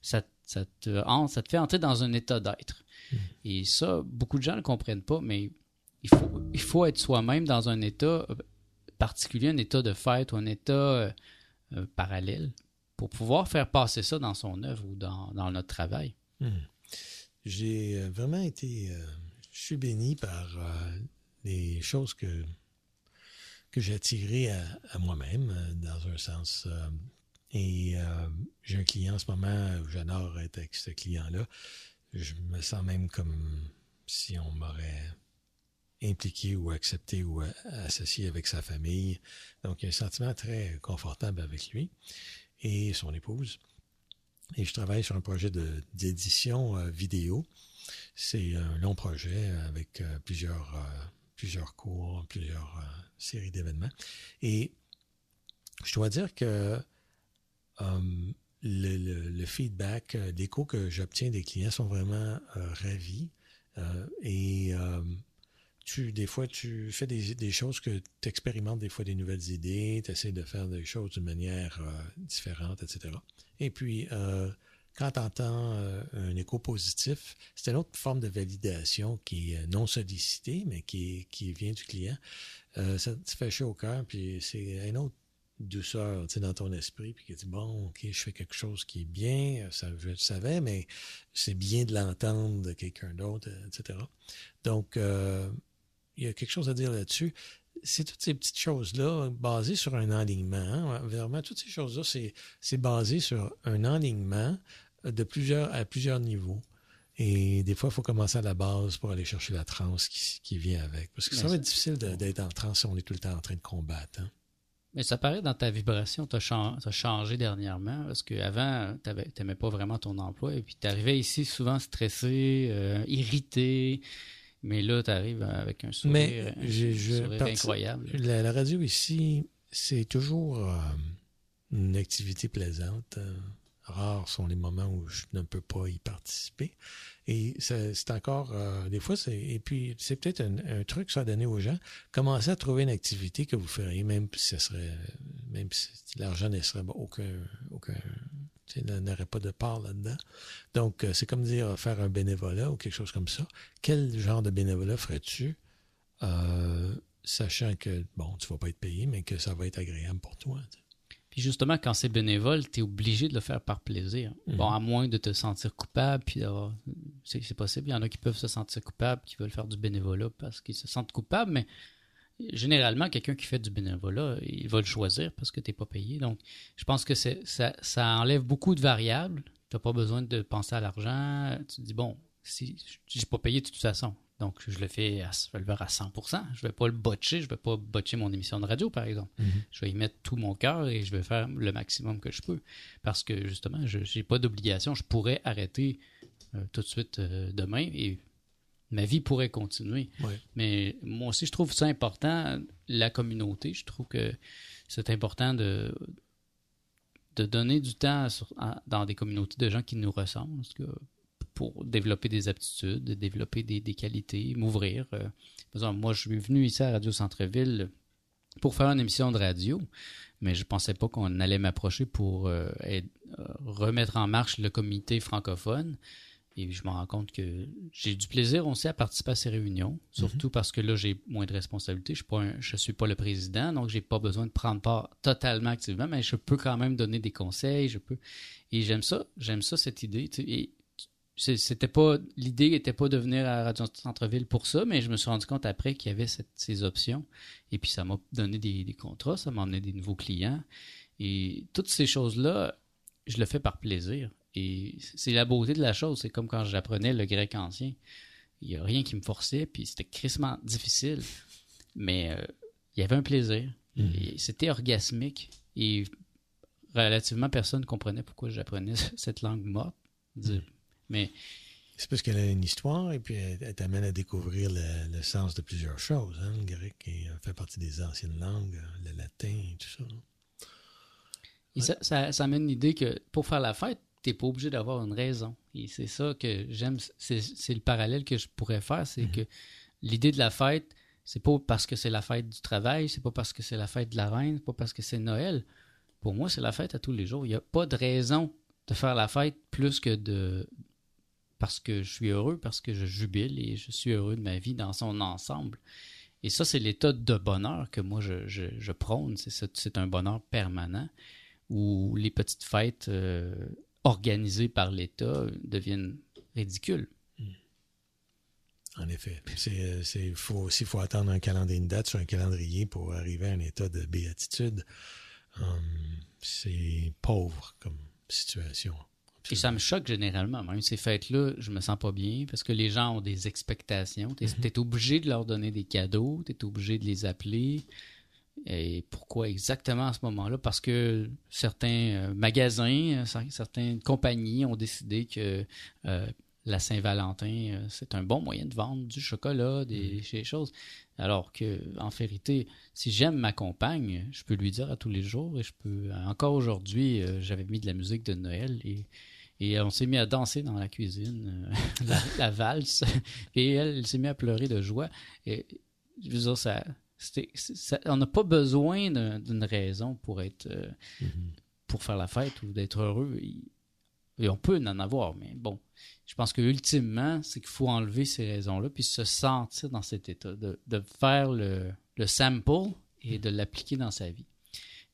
ça, ça, te, ça te fait entrer dans un état d'être. Hmm. Et ça, beaucoup de gens ne le comprennent pas, mais il faut, il faut être soi-même dans un état particulier, un état de fête ou un état euh, euh, parallèle pour pouvoir faire passer ça dans son œuvre ou dans, notre travail. Hmm. J'ai euh, vraiment été. je suis béni par les choses que, que j'ai attirées à, moi-même, dans un sens. et j'ai un client en ce moment, j'adore être avec ce client-là. Je me sens même comme si on m'aurait impliqué ou accepté ou euh, associé avec sa famille. Donc, il y a un sentiment très confortable avec lui et son épouse. Et je travaille sur un projet d'édition euh, vidéo. C'est un long projet avec euh, plusieurs, plusieurs cours, plusieurs séries d'événements. Et je dois dire que le, le, feedback, l'écho que j'obtiens des clients sont vraiment ravis. et tu, des fois, tu fais des, choses que tu expérimentes des fois des nouvelles idées, tu essaies de faire des choses d'une manière euh, différente, etc. Et puis, euh, quand tu entends euh, un écho positif, c'est une autre forme de validation qui est non sollicitée, mais qui, qui vient du client. Euh, ça te fait chaud au cœur, puis c'est une autre douceur dans ton esprit, puis qui dit bon, ok, je fais quelque chose qui est bien, ça, je le savais, mais c'est bien de l'entendre de quelqu'un d'autre, etc. Donc, euh, il y a quelque chose à dire là-dessus. C'est toutes ces petites choses-là basées sur un alignement. Hein, vraiment, toutes ces choses-là, c'est basé sur un alignement de plusieurs, à plusieurs niveaux. Et des fois, il faut commencer à la base pour aller chercher la transe qui, qui vient avec. Parce que ça va être difficile d'être en transe si on est tout le temps en train de combattre. Hein. Mais ça paraît dans ta vibration, tu as, changé dernièrement, parce qu'avant, tu n'aimais pas vraiment ton emploi, et puis tu arrivais ici souvent stressé, euh, irrité, mais là, tu arrives avec un sourire, incroyable. La, radio ici, c'est toujours euh, une activité plaisante. Euh, rares sont les moments où je ne peux pas y participer. Et c'est encore, euh, des fois, et puis c'est peut-être un, truc ça à donner aux gens. Commencez à trouver une activité que vous feriez, même si ce serait, même si l'argent ne serait aucun, aucun, n'aurait pas de part là-dedans. Donc, euh, c'est comme dire faire un bénévolat ou quelque chose comme ça. Quel genre de bénévolat ferais-tu, euh, sachant que, bon, tu vas pas être payé, mais que ça va être agréable pour toi? Puis justement, quand c'est bénévole, tu es obligé de le faire par plaisir. Mhm. Bon, à moins de te sentir coupable, puis c'est possible. Il y en a qui peuvent se sentir coupables, qui veulent faire du bénévolat parce qu'ils se sentent coupables, mais généralement, quelqu'un qui fait du bénévolat, il va le choisir parce que tu n'es pas payé. Donc, je pense que ça, ça enlève beaucoup de variables. Tu n'as pas besoin de penser à l'argent. Tu te dis, bon, si je n'ai pas payé de toute façon, donc, je le fais à, je vais le faire à 100%. Je ne vais pas le botcher. Je ne vais pas botcher mon émission de radio, par exemple. Mhm. Je vais y mettre tout mon cœur et je vais faire le maximum que je peux. Parce que, justement, je n'ai pas d'obligation. Je pourrais arrêter euh, tout de suite euh, demain et ma vie pourrait continuer. Mais moi aussi, je trouve ça important, la communauté. Je trouve que c'est important de, de donner du temps dans des communautés de gens qui nous ressemblent. Parce que pour développer des aptitudes, développer des, qualités, m'ouvrir. Euh, moi, je suis venu ici à Radio Centre-Ville pour faire une émission de radio, mais je ne pensais pas qu'on allait m'approcher pour euh, euh, remettre en marche le comité francophone. Et je me rends compte que j'ai du plaisir aussi à participer à ces réunions, surtout mhm. parce que là, j'ai moins de responsabilités. Je ne suis, pas le président, donc j'ai pas besoin de prendre part totalement activement, mais je peux quand même donner des conseils. Je peux. Et j'aime ça, j'aime ça, cette idée. Et c'était pas l'idée n'était pas de venir à Radio Centre-Ville pour ça, mais je me suis rendu compte après qu'il y avait ces options. Et puis ça m'a donné des, contrats, ça m'a amené des nouveaux clients. Et toutes ces choses-là, je le fais par plaisir. Et c'est la beauté de la chose. C'est comme quand j'apprenais le grec ancien. Il n'y a rien qui me forçait, puis c'était crissement difficile. Mais euh, il y avait un plaisir. Mm-hmm. C'était orgasmique. Et relativement personne ne comprenait pourquoi j'apprenais cette langue morte. Mais c'est parce qu'elle a une histoire et puis elle, t'amène à découvrir le, sens de plusieurs choses. Hein, le grec et, fait partie des anciennes langues, le latin et tout ça. Et ça, ça, amène l'idée que pour faire la fête, tu n'es pas obligé d'avoir une raison. Et c'est ça que j'aime, c'est le parallèle que je pourrais faire, c'est mm-hmm. que l'idée de la fête, c'est pas parce que c'est la fête du travail, c'est pas parce que c'est la fête de la reine, c'est pas parce que c'est Noël. Pour moi, c'est la fête à tous les jours. Il n'y a pas de raison de faire la fête plus que de, parce que je suis heureux, parce que je jubile et je suis heureux de ma vie dans son ensemble. Et ça, c'est l'état de bonheur que moi je, prône. C'est un bonheur permanent où les petites fêtes euh, organisées par l'État deviennent ridicules. Hmm. En effet. C'est faut aussi faut attendre un calendrier, une date sur un calendrier pour arriver à un état de béatitude. Hum, c'est pauvre comme situation. Et ça me choque généralement. Même ces fêtes-là, je me sens pas bien parce que les gens ont des expectations. Tu es, mhm. obligé de leur donner des cadeaux, tu es obligé de les appeler. Et pourquoi exactement à ce moment-là? Parce que certains euh, magasins, euh, certaines compagnies ont décidé que euh, la Saint-Valentin, c'est un bon moyen de vendre du chocolat, des, mhm. choses. Alors que, en vérité, si j'aime ma compagne, je peux lui dire à tous les jours et je peux. Encore aujourd'hui, j'avais mis de la musique de Noël et et on s'est mis à danser dans la cuisine, euh, la, valse. Et elle, elle s'est mise à pleurer de joie. Et je veux dire, ça, on n'a pas besoin d'une raison pour être, euh, mm-hmm. pour faire la fête ou d'être heureux. Et on peut en avoir, mais bon. Je pense que ultimement, c'est qu'il faut enlever ces raisons-là, puis se sentir dans cet état, de, de faire le, le sample et de l'appliquer dans sa vie.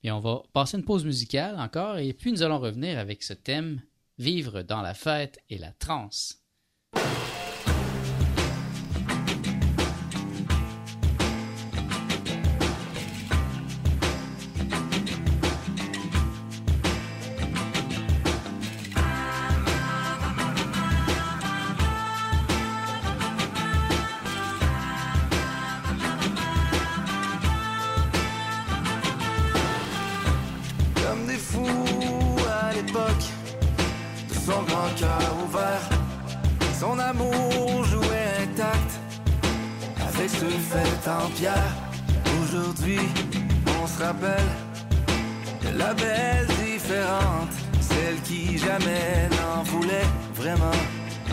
Et on va passer une pause musicale encore, et puis nous allons revenir avec ce thème Vivre dans la fête et la transe. Son grand cœur ouvert, son amour jouait intact avec ce fait en pierre. Aujourd'hui, on se rappelle de la belle différente, celle qui jamais n'en voulait vraiment.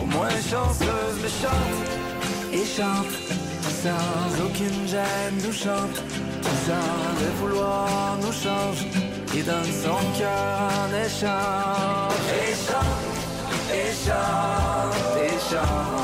Au moins chanceuse mais chante et chante sans aucune gêne nous chante sans le vouloir nous change et donne son cœur en échange et chante et chante et chante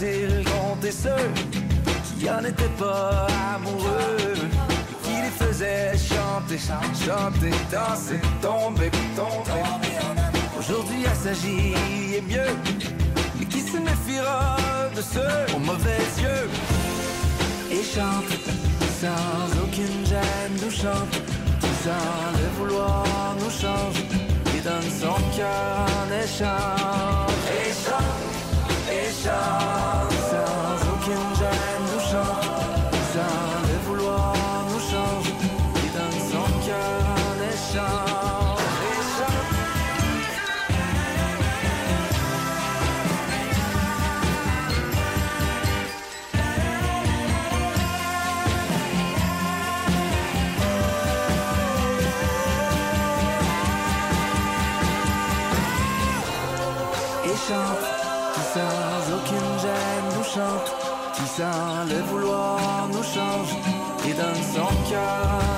compter ceux qui en étaient pas amoureux. Qui les faisaient chanter, chanter, danser, tomber, tomber. Aujourd'hui, il s'agit mieux. Mais qui se méfiera de ceux aux mauvais yeux? et chante sans aucune gêne nous chante sans le vouloir nous change et donne son cœur en échange chante et et donne son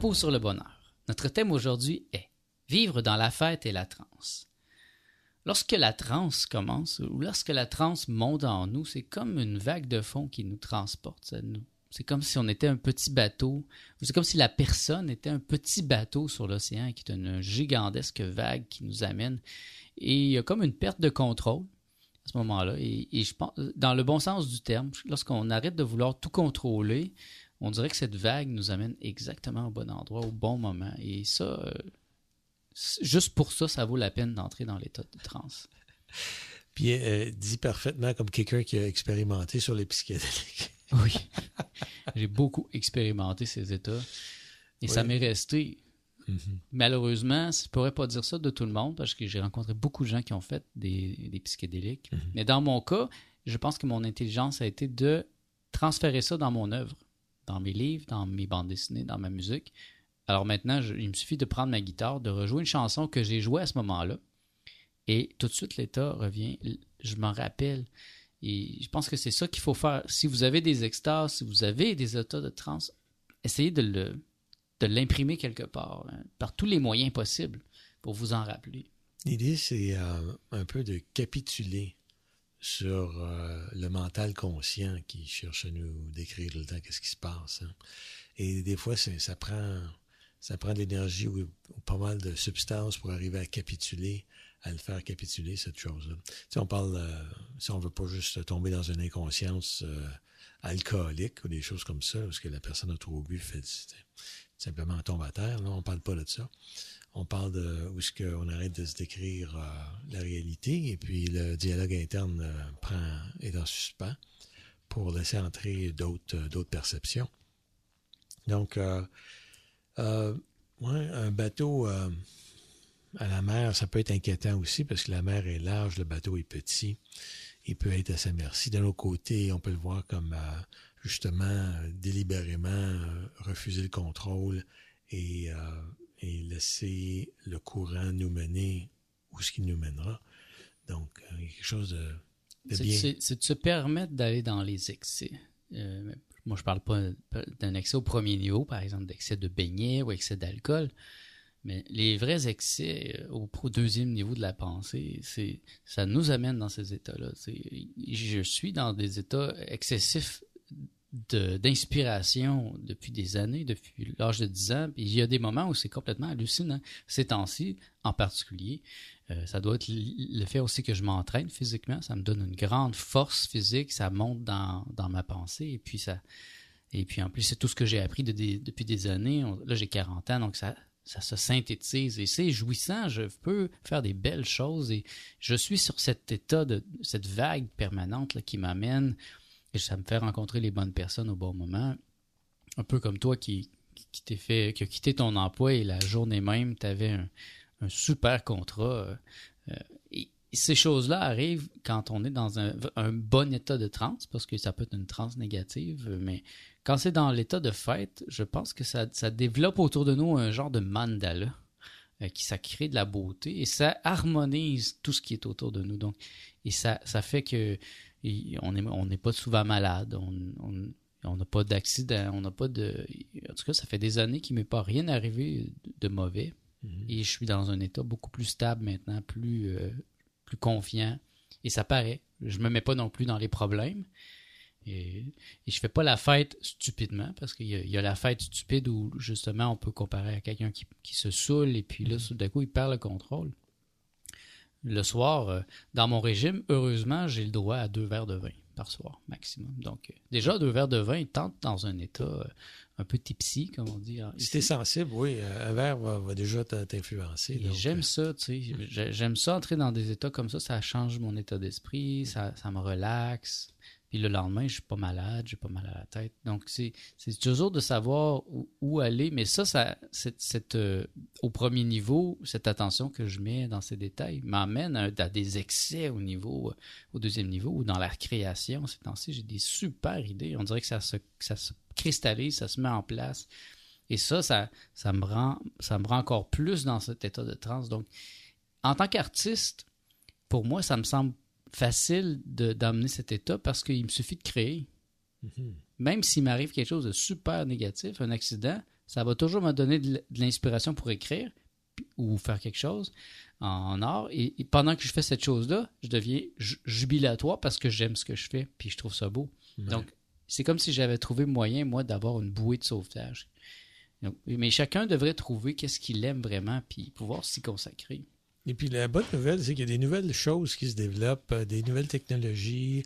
sur le bonheur. Notre thème aujourd'hui est Vivre dans la fête et la transe. Lorsque la transe commence, ou lorsque la transe monte en nous, c'est comme une vague de fond qui nous transporte. C'est comme si on était un petit bateau, c'est comme si la personne était un petit bateau sur l'océan qui est une gigantesque vague qui nous amène. Et il y a comme une perte de contrôle à ce moment-là. Et, et je pense, dans le bon sens du terme, lorsqu'on arrête de vouloir tout contrôler, on dirait que cette vague nous amène exactement au bon endroit, au bon moment. Et ça, euh, juste pour ça, ça vaut la peine d'entrer dans l'état de transe. Puis euh, dit parfaitement comme quelqu'un qui a expérimenté sur les psychédéliques. Oui. J'ai beaucoup expérimenté ces états. Et ça m'est resté. Mhm. Malheureusement, je pourrais pas dire ça de tout le monde parce que j'ai rencontré beaucoup de gens qui ont fait des, des psychédéliques. Mhm. Mais dans mon cas, je pense que mon intelligence a été de transférer ça dans mon œuvre, dans mes livres, dans mes bandes dessinées, dans ma musique. Alors maintenant, il me suffit de prendre ma guitare, de rejouer une chanson que j'ai jouée à ce moment-là. Et tout de suite, l'état revient. Je m'en rappelle. Et je pense que c'est ça qu'il faut faire. Si vous avez des extases, si vous avez des états de transe, essayez de l'imprimer quelque part, hein, par tous les moyens possibles, pour vous en rappeler. L'idée, c'est euh, un peu de capituler sur euh, le mental conscient qui cherche à nous décrire le temps qu'est-ce qui se passe. Hein. Et des fois, ça prend, ça prend de l'énergie ou, pas mal de substances pour arriver à capituler, à le faire capituler, cette chose-là. Si on parle, euh, si on veut pas juste tomber dans une inconscience alcoolique ou des choses comme ça, parce que la personne a trop bu, fait simplement tombe à terre. Là, on parle pas de ça. On parle de où est-ce qu'on arrête de se décrire euh, la réalité et puis le dialogue interne euh, prend est en suspens pour laisser entrer d'autres euh, perceptions. Donc, un bateau à la mer, ça peut être inquiétant aussi parce que la mer est large, le bateau est petit. Il peut être à sa merci. D'un autre côté, on peut le voir comme justement délibérément refuser le contrôle et, et, laisser le courant nous mener où ce qu'il nous mènera. Donc, a quelque chose de, bien. C'est de se permettre d'aller dans les excès. moi, je parle pas d'un excès au premier niveau, par exemple, d'excès de beignet ou excès d'alcool. Mais les vrais excès au deuxième niveau de la pensée, c'est ça nous amène dans ces états-là. Je suis dans des états excessifs d'inspiration depuis des années, depuis l'âge de 10 ans. Il y a des moments où c'est complètement hallucinant. Ces temps-ci, en particulier, euh, ça doit être le fait aussi que je m'entraîne physiquement. Ça me donne une grande force physique. Ça monte dans, dans ma pensée. Et puis, ça, et puis en plus, c'est tout ce que j'ai appris depuis des années. là, j'ai 40 ans, donc ça, ça se synthétise et c'est jouissant. Je peux faire des belles choses et je suis sur cet état de cette vague permanente là, qui m'amène et ça me fait rencontrer les bonnes personnes au bon moment. Un peu comme toi qui, qui fait, qui a quitté ton emploi et la journée même, tu avais un, super contrat. Euh, euh, ces choses-là arrivent quand on est dans un, bon état de transe, parce que ça peut être une transe négative, mais quand c'est dans l'état de fête, je pense que ça, ça, développe autour de nous un genre de mandala euh, qui ça crée de la beauté et ça harmonise tout ce qui est autour de nous. Donc, et ça, ça fait que on n'est on pas souvent malade, on n'a pas d'accident, on n'a pas de... En tout cas, ça fait des années qu'il ne m'est pas rien arrivé de mauvais. Mhm. Et je suis dans un état beaucoup plus stable maintenant, plus, euh, plus confiant. Et ça paraît. Je me mets pas non plus dans les problèmes. Et, et je fais pas la fête stupidement, parce qu'il y, a la fête stupide où justement on peut comparer à quelqu'un qui, qui, se saoule et puis là, mhm. tout d'un coup, il perd le contrôle le soir, euh, dans mon régime, heureusement, j'ai le droit à deux verres de vin par soir, maximum. Donc, euh, déjà, deux verres de vin, tente dans un état euh, un peu tipsy, comme on dit. Si t'es sensible, oui, un verre va, déjà t'influencer. J'aime ça, tu sais. J'aime ça entrer dans des états comme ça. Ça change mon état d'esprit, ça, ça me relaxe. Puis le lendemain, je suis pas malade, j'ai pas mal à la tête. Donc, c'est toujours de savoir où, aller. Mais ça, ça euh, au premier niveau, cette attention que je mets dans ces détails m'amène à, des excès au niveau, euh, au deuxième niveau, ou dans la création. Ces temps-ci, j'ai des super idées. On dirait que ça se, ça se cristallise, ça se met en place. Et ça, ça, ça, me rend, ça me rend encore plus dans cet état de transe. Donc, en tant qu'artiste, pour moi, ça me semble facile d'amener cet état parce qu'il me suffit de créer. Mm-hmm. Même s'il m'arrive quelque chose de super négatif, un accident, ça va toujours me donner de l'inspiration pour écrire ou faire quelque chose en art. Et, pendant que je fais cette chose-là, je deviens jubilatoire parce que j'aime ce que je fais, puis je trouve ça beau. Donc, c'est comme si j'avais trouvé moyen, moi, d'avoir une bouée de sauvetage. mais chacun devrait trouver qu'est-ce qu'il aime vraiment, puis pouvoir s'y consacrer. Et puis la bonne nouvelle, c'est qu'il y a des nouvelles choses qui se développent, euh, des nouvelles technologies.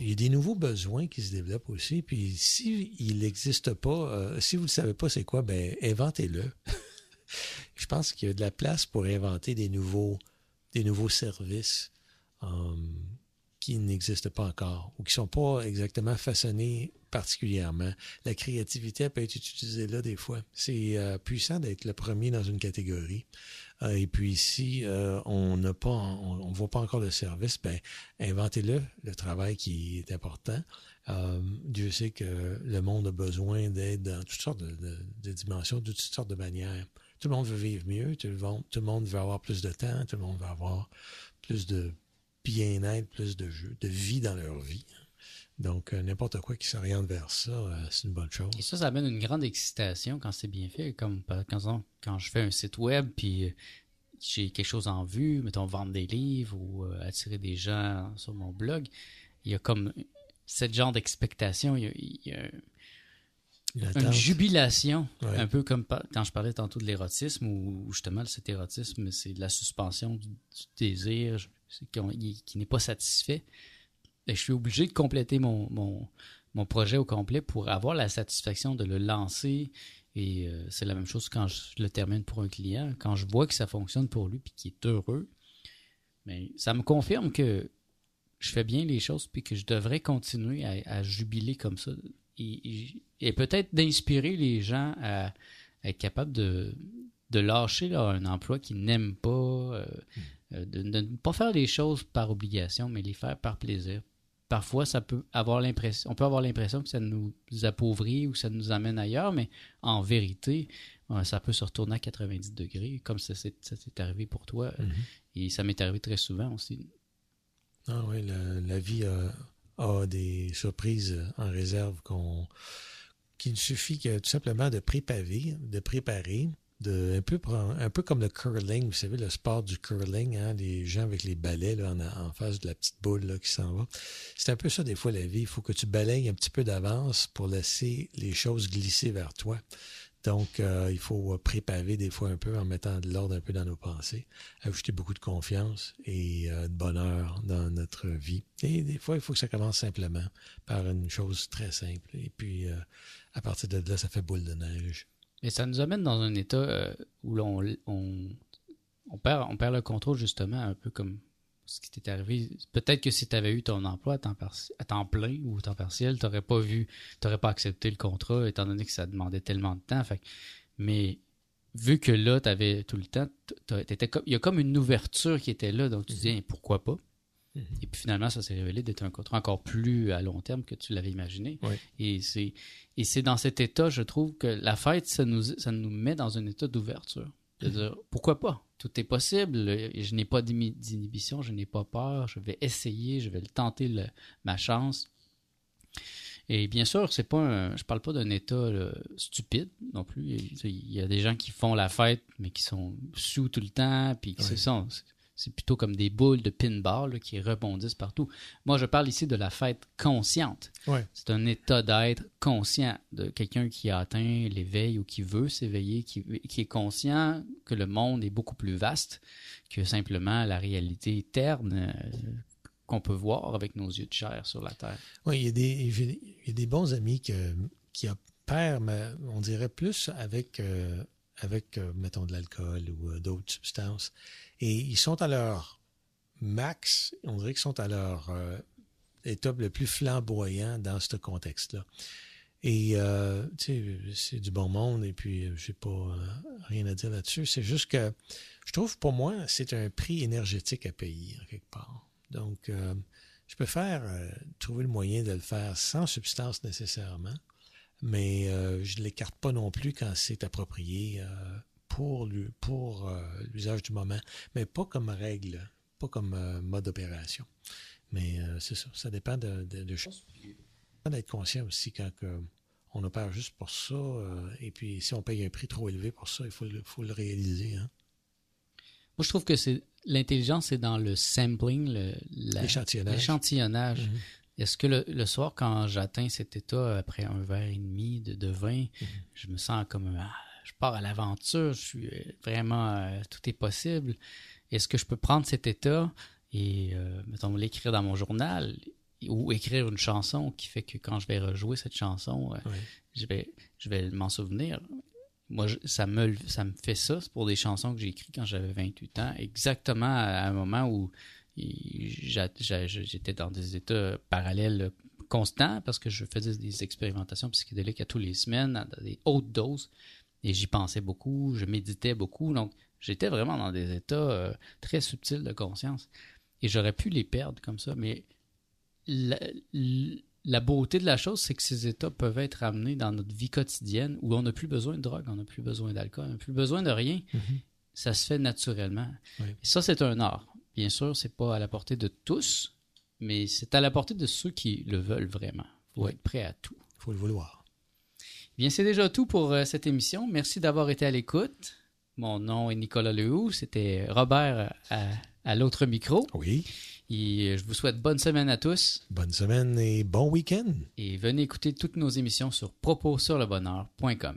Il y a des nouveaux besoins qui se développent aussi. Puis s'il n'existe pas, euh, si vous ne savez pas c'est quoi, ben inventez-le. Je pense qu'il y a de la place pour inventer des nouveaux, des nouveaux services euh, qui n'existent pas encore ou qui ne sont pas exactement façonnés particulièrement. La créativité peut être utilisée là des fois. C'est puissant d'être le premier dans une catégorie. Euh, et puis si euh, on n'a pas, on, ne voit pas encore le service, ben inventez-le, le travail qui est important. Euh, Dieu sait que le monde a besoin d'aide dans toutes sortes de, dimensions, de toutes sortes de manières. Tout le monde veut vivre mieux, tout le, monde, tout le monde veut avoir plus de temps, tout le monde veut avoir plus de bien-être, plus de jeu, de vie dans leur vie. Donc, euh, n'importe quoi qui s'oriente vers ça, euh, c'est une bonne chose. Et ça, ça amène une grande excitation quand c'est bien fait. Comme par exemple, quand je fais un site web, puis euh, j'ai quelque chose en vue, mettons vendre des livres ou attirer des gens sur mon blog, il y a comme ce genre d'expectation, il y a, il y a Une jubilation, Ouais. un peu comme quand je parlais tantôt de l'érotisme, où justement cet érotisme, c'est de la suspension du, du désir qui n'est pas satisfait. Et je suis obligé de compléter mon, mon, mon projet au complet pour avoir la satisfaction de le lancer. Et euh, c'est la même chose quand je le termine pour un client. Quand je vois que ça fonctionne pour lui et qu'il est heureux, mais ça me confirme que je fais bien les choses puis que je devrais continuer à, à jubiler comme ça. Et, peut-être d'inspirer les gens à, à être capables de, de lâcher là, un emploi qu'ils n'aiment pas, euh, euh, de, de ne pas faire les choses par obligation, mais les faire par plaisir. Parfois, ça peut avoir l'impression, on peut avoir l'impression que ça nous appauvrit ou ça nous amène ailleurs, mais en vérité, euh, ça peut se retourner à 90 degrés, comme ça s'est arrivé pour toi. Mhm. Et ça m'est arrivé très souvent aussi. Ah oui, la, la vie a, a des surprises en réserve qu'on qu'il suffit que tout simplement de préparer, de préparer, un peu comme le curling, vous savez le sport du curling, hein, les gens avec les balais en, face de la petite boule qui s'en va. C'est un peu ça des fois la vie. Il faut que tu balayes un petit peu d'avance pour laisser les choses glisser vers toi. Donc, euh, il faut préparer des fois un peu en mettant de l'ordre un peu dans nos pensées, ajouter beaucoup de confiance et euh, de bonheur dans notre vie. Et des fois, il faut que ça commence simplement par une chose très simple. Et puis, euh, à partir de là, ça fait boule de neige. Et ça nous amène dans un état euh, où l'on on, on perd, on perd le contrôle justement, un peu comme ce qui t'est arrivé. Peut-être que si tu avais eu ton emploi à temps, à temps plein ou temps partiel, tu n'aurais pas vu, tu pas accepté le contrat, étant donné que ça demandait tellement de temps. Fait mais vu que là, tu avais tout le temps, il y a comme une ouverture qui était là, donc tu dis Hey, pourquoi pas? Mhm. Et puis finalement, ça s'est révélé d'être un contrat encore plus à long terme que tu l'avais imaginé. Oui. Et c'est et c'est dans cet état, je trouve, que la fête, ça nous, ça nous met dans un état d'ouverture. De dire, pourquoi pas? Tout est possible. Je n'ai pas d'inhibition, je n'ai pas peur. Je vais essayer, je vais le tenter le- ma chance. Et bien sûr, c'est pas un, je parle pas d'un état là, stupide non plus. Il y a des gens qui font la fête, mais qui sont sous tout le temps, puis qui se sont- c'est plutôt comme des boules de pinball là, qui rebondissent partout. Moi, je parle ici de la fête consciente. Ouais. C'est un état d'être conscient de quelqu'un qui a atteint l'éveil ou qui veut s'éveiller, qui, qui est conscient que le monde est beaucoup plus vaste que simplement la réalité terne euh, qu'on peut voir avec nos yeux de chair sur la Terre. Oui, il y a des, j'ai- il y a des bons amis que, qui opèrent, mais on dirait plus avec, euh, avec euh, mettons, de l'alcool ou euh, d'autres substances. Et ils sont à leur max, on dirait qu'ils sont à leur euh, état le plus flamboyant dans ce contexte-là. Et, euh, c'est du bon monde et puis je n'ai pas euh, rien à dire là-dessus. C'est juste que je trouve, pour moi, c'est un prix énergétique à payer, en quelque part. Donc, euh, je préfère euh, trouver le moyen de le faire sans substance nécessairement, mais euh, je ne l'écarte pas non plus quand c'est approprié euh, pour euh, l'usage du moment, mais pas comme règle, pas comme mode d'opération. Mais c'est ça, ça dépend de, de, de choses. D'être conscient aussi quand on opère juste pour ça, et puis si on paye un prix trop élevé pour ça, il faut le, faut le réaliser. Hein? Moi, je trouve que c'est l'intelligence, c'est dans le sampling, le, la- L'échantillonnage. l'échantillonnage. Mhm. Est-ce que le, le soir, quand j'atteins cet état après un verre et demi de, de vin, je me sens comme ah, je pars à l'aventure, je suis euh, vraiment euh, tout est possible. Est-ce que je peux prendre cet état et euh, mettons l'écrire dans mon journal ou écrire une chanson qui fait que quand je vais rejouer cette chanson, je vais je vais m'en souvenir? Moi, je- ça me ça me fait ça, c'est pour des chansons que j'ai écrites quand j'avais 28 ans, exactement à un moment où j'étais dans des états parallèles constants parce que je faisais des expérimentations psychédéliques à tous les semaines, à des hautes doses, et j'y pensais beaucoup, je méditais beaucoup, donc j'étais vraiment dans des états euh, très subtils de conscience. Et j'aurais pu les perdre comme ça, mais la, la beauté de la chose, c'est que ces états peuvent être amenés dans notre vie quotidienne où on n'a plus besoin de drogue, on n'a plus besoin d'alcool, on n'a plus besoin de rien. Mhm. Ça se fait naturellement. Oui. Et ça, c'est un art. Bien sûr, c'est pas à la portée de tous, mais c'est à la portée de ceux qui le veulent vraiment. Faut Oui. être prêt à tout. Il faut le vouloir. Bien, c'est déjà tout pour euh, cette émission. Merci d'avoir été à l'écoute. Mon nom est Nicolas Lehoux. C'était Robert à, à l'autre micro. Oui. Et euh, je vous souhaite bonne semaine à tous. Bonne semaine et bon week-end. Et venez écouter toutes nos émissions sur propossurlebonheur.com.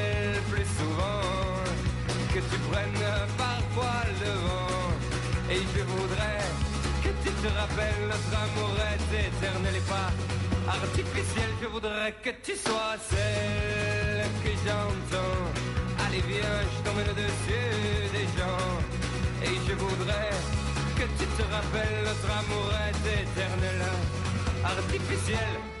souvent, que tu prennes parfois le vent. Et je voudrais que tu te rappelles notre amour est éternel et pas artificiel. Je voudrais que tu sois celle que j'entends. Allez viens, je t'emmène au-dessus des gens. Et je voudrais que tu te rappelles notre amour est éternel, artificiel.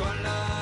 sola.